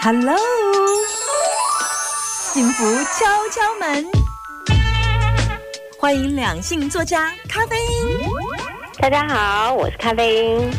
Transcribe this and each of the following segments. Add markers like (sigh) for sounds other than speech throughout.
Hello，幸福敲敲门，欢迎两性作家咖啡因。大家好，我是咖啡因。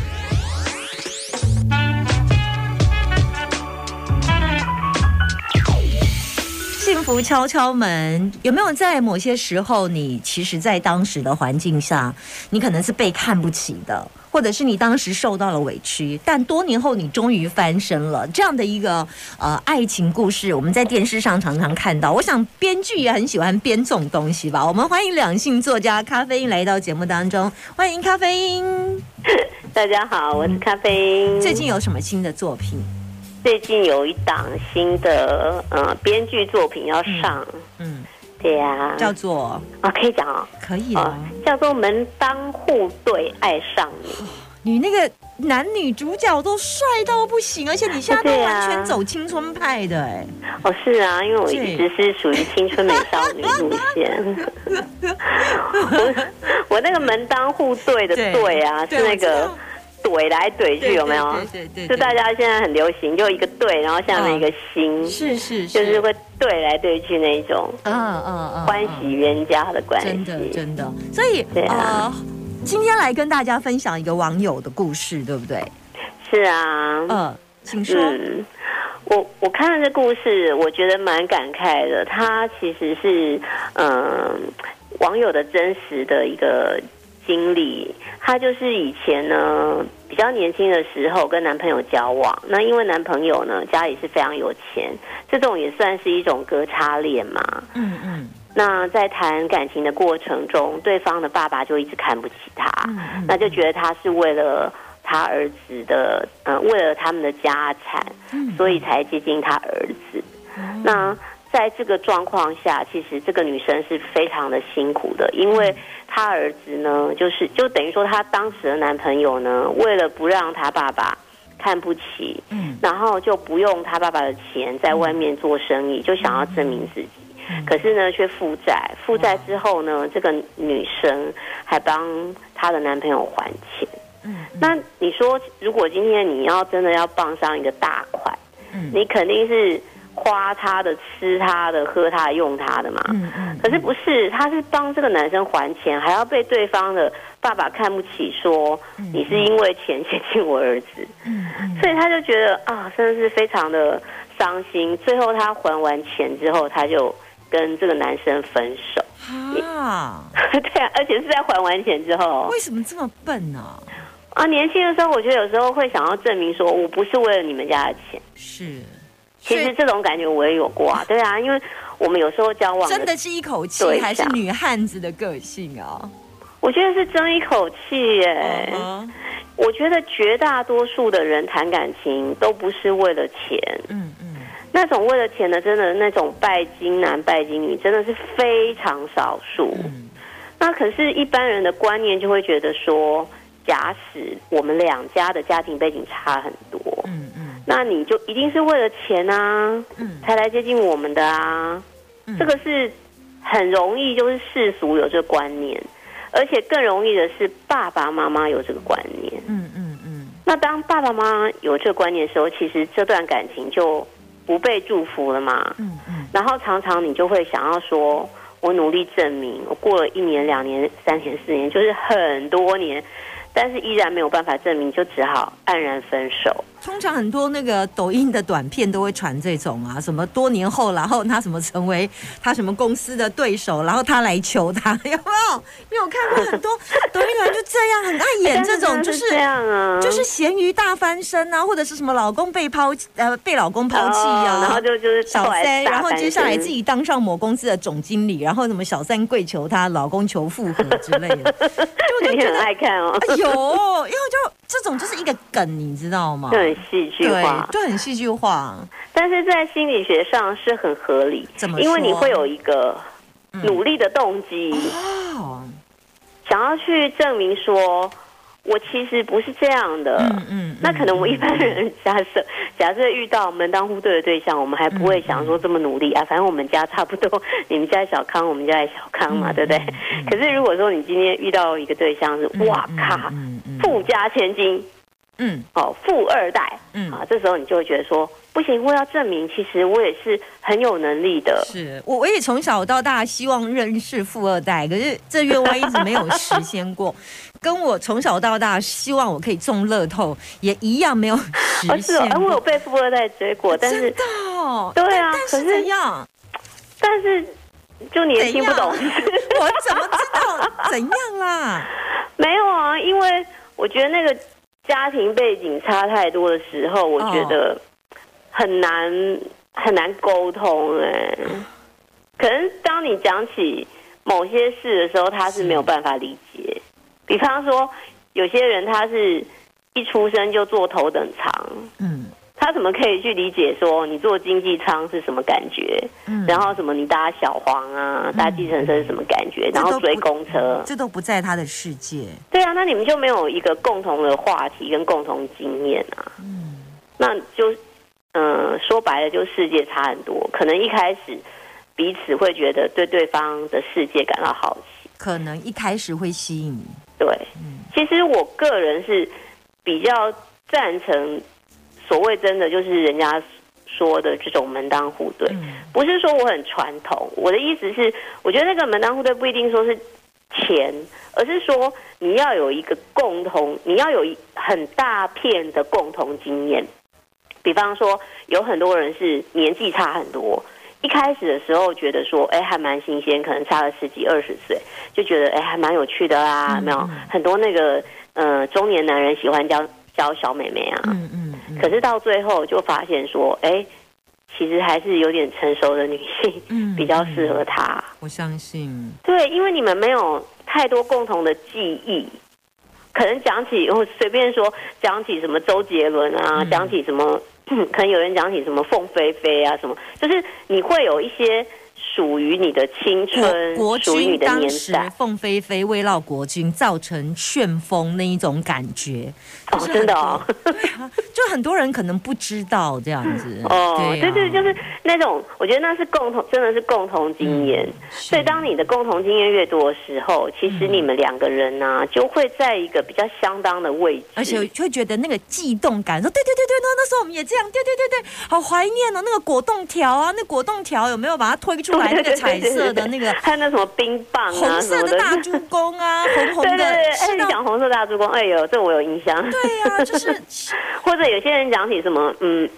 敲敲门，有没有在某些时候，你其实，在当时的环境下，你可能是被看不起的，或者是你当时受到了委屈，但多年后你终于翻身了，这样的一个呃爱情故事，我们在电视上常常看到。我想编剧也很喜欢编这种东西吧。我们欢迎两性作家咖啡因来到节目当中，欢迎咖啡因。大家好，我是咖啡因。最近有什么新的作品？最近有一档新的呃编剧作品要上，嗯，对呀，叫做啊，可以讲哦，可以啊，叫做门当户对爱上你。你那个男女主角都帅到不行，而且你现在都完全走青春派的哎。哦，是啊，因为我一直是属于青春美少女路线。(laughs) 我我那个门当户对的对啊，是那个。怼来怼去有没有？对对对，就大家现在很流行，就一个对，然后下面一个心，是是，就是会对来对去那一种，嗯嗯嗯，欢喜冤家的关系，真的真的。所以啊，今天来跟大家分享一个网友的故事，对不对？是啊，嗯，请说。我我看了这故事，我觉得蛮感慨的。他其实是嗯，网友的真实的一个。经历，她就是以前呢比较年轻的时候跟男朋友交往，那因为男朋友呢家里是非常有钱，这种也算是一种隔差恋嘛。嗯嗯。那在谈感情的过程中，对方的爸爸就一直看不起他，那就觉得他是为了他儿子的，嗯，为了他们的家产，所以才接近他儿子。那在这个状况下，其实这个女生是非常的辛苦的，因为。她儿子呢，就是就等于说，她当时的男朋友呢，为了不让她爸爸看不起，嗯，然后就不用他爸爸的钱在外面做生意，就想要证明自己，可是呢，却负债，负债之后呢，这个女生还帮她的男朋友还钱，嗯，那你说，如果今天你要真的要傍上一个大款，嗯，你肯定是。花他的、吃他的、喝他、用他的嘛。嗯嗯。可是不是，他是帮这个男生还钱，还要被对方的爸爸看不起，说你是因为钱接近我儿子。嗯嗯。所以他就觉得啊，真的是非常的伤心。最后他还完钱之后，他就跟这个男生分手。啊。(laughs) 对啊，而且是在还完钱之后。为什么这么笨呢？啊，年轻的时候，我觉得有时候会想要证明说我不是为了你们家的钱。是。其实这种感觉我也有过啊，对啊，因为我们有时候交往真的是一口气，还是女汉子的个性啊？我觉得是争一口气耶。我觉得绝大多数的人谈感情都不是为了钱，嗯嗯，那种为了钱的，真的那种拜金男拜金女，真的是非常少数。那可是，一般人的观念就会觉得说，假使我们两家的家庭背景差很多，嗯嗯。那你就一定是为了钱啊，才来接近我们的啊，这个是很容易，就是世俗有这个观念，而且更容易的是爸爸妈妈有这个观念。嗯嗯嗯。那当爸爸妈妈有这个观念的时候，其实这段感情就不被祝福了嘛。嗯嗯。然后常常你就会想要说，我努力证明，我过了一年、两年、三年、四年，就是很多年。但是依然没有办法证明，就只好黯然分手。通常很多那个抖音的短片都会传这种啊，什么多年后，然后他什么成为他什么公司的对手，然后他来求他，(laughs) 有没有？你有看过很多 (laughs) 抖音人就这样，很爱演这种，就是这样啊，就是咸鱼大翻身啊，或者是什么老公被抛呃被老公抛弃啊，然后就就是小三，然后接下来自己当上某公司的总经理，然后什么小三跪求他老公求复合之类的，就 (laughs) 你很爱看哦。有，因为就这种就是一个梗，你知道吗？就很戏剧化，就很戏剧化。但是在心理学上是很合理，怎么？因为你会有一个努力的动机，想要去证明说。我其实不是这样的，嗯嗯，那可能我一般人假设假设遇到门当户对的对象，我们还不会想说这么努力啊，反正我们家差不多，(laughs) 你们家小康，我们家也小康嘛，对不对？可是如果说你今天遇到一个对象是哇靠，富家千金，嗯，哦，富二代，嗯啊，这时候你就会觉得说不行，我要证明，其实我也是很有能力的。是我，我也从小到大希望认识富二代，可是这愿望一直没有实现过。(laughs) 跟我从小到大希望我可以中乐透也一样没有实现。而我有被富二代追过，但是对啊，可是怎样？但是就你也听不懂，我怎么知道怎样啦？(laughs) 没有啊，因为我觉得那个家庭背景差太多的时候，我觉得很难很难沟通哎。可能当你讲起某些事的时候，他是没有办法理解。比方说，有些人他是一出生就坐头等舱，嗯，他怎么可以去理解说你坐经济舱是什么感觉？嗯，然后什么你搭小黄啊，搭计程车是什么感觉？然后追公车，这都不在他的世界。对啊，那你们就没有一个共同的话题跟共同经验啊？嗯，那就嗯，说白了，就世界差很多。可能一开始彼此会觉得对对方的世界感到好奇，可能一开始会吸引你。对，其实我个人是比较赞成所谓真的就是人家说的这种门当户对，不是说我很传统。我的意思是，我觉得那个门当户对不一定说是钱，而是说你要有一个共同，你要有一很大片的共同经验。比方说，有很多人是年纪差很多。一开始的时候觉得说，哎，还蛮新鲜，可能差了十几二十岁，就觉得哎，还蛮有趣的啦。没有很多那个呃中年男人喜欢教教小妹妹啊。嗯嗯。可是到最后就发现说，哎，其实还是有点成熟的女性 (laughs) 比较适合他。我相信。对，因为你们没有太多共同的记忆，可能讲起我随便说讲起什么周杰伦啊，讲起什么。(clears throat) 可能有人讲起什么凤飞飞啊，什么，就是你会有一些。属于你的青春，国君当时凤飞飞为绕国君，造成旋风那一种感觉，哦，真的哦，对啊，就很多人可能不知道这样子，(laughs) 哦，对对，就是那种，我觉得那是共同，真的是共同经验。所以当你的共同经验越多的时候，其实你们两个人呢，就会在一个比较相当的位置，而且会觉得那个悸动感，说对对对对，那那时候我们也这样，对对对对，好怀念哦，那个果冻条啊，那果冻条有没有把它推出？来那个彩色的那个，还有那什么冰棒啊，红色的大猪公啊，红红的。对对对，哎，讲红色大猪公，哎呦，这我有印象。对呀，就是或者有些人讲起什么，嗯，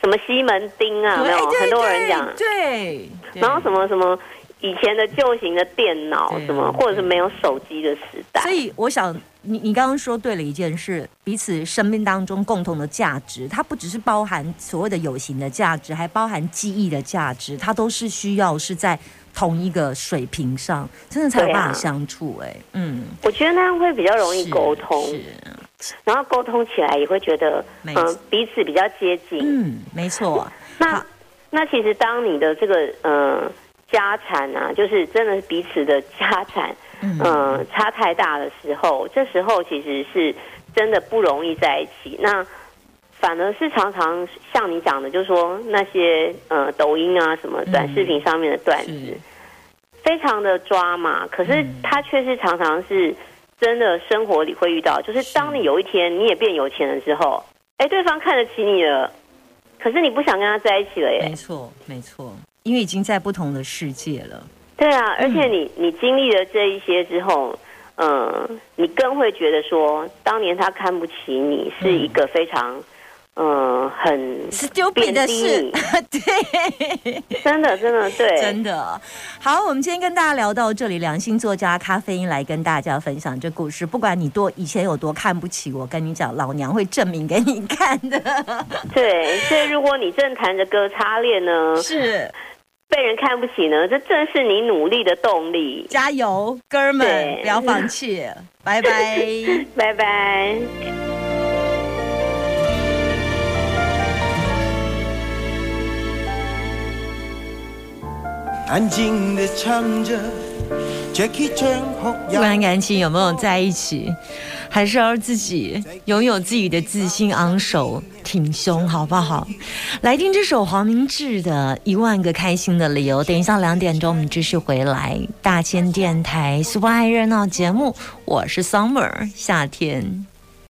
什么西门町啊，没有很多人讲，对，然后什么什么。以前的旧型的电脑什么，或者是没有手机的时代。所以我想，你你刚刚说对了一件事，彼此生命当中共同的价值，它不只是包含所谓的有形的价值，还包含记忆的价值，它都是需要是在同一个水平上，真的才有办法相处。哎，嗯，我觉得那样会比较容易沟通，是然后沟通起来也会觉得，嗯，彼此比较接近。嗯，没错。那那其实当你的这个，嗯。家产啊，就是真的是彼此的家产，嗯，差太大的时候，这时候其实是真的不容易在一起。那反而是常常像你讲的，就是说那些呃抖音啊什么短视频上面的段子，非常的抓嘛。可是他却是常常是真的生活里会遇到，就是当你有一天你也变有钱了之后，哎，对方看得起你了，可是你不想跟他在一起了耶。没错，没错。因为已经在不同的世界了，对啊，而且你你经历了这一些之后，嗯，你更会觉得说，当年他看不起你是一个非常。嗯，很 stupid 的事，(laughs) 对，真的，真的，对，真的。好，我们今天跟大家聊到这里，良心作家咖啡因来跟大家分享这故事。不管你多以前有多看不起我，跟你讲，老娘会证明给你看的。对，所以如果你正谈着哥擦练呢，是被人看不起呢，这正是你努力的动力。加油，哥们，不要放弃，(laughs) 拜拜，拜拜。安静的唱着。不管感情有没有在一起，还是要自己拥有自己的自信，昂首挺胸，好不好？来听这首黄明志的《一万个开心的理由》。等一下两点钟，我们继续回来大千电台 Super 爱热闹节目。我是 Summer 夏天。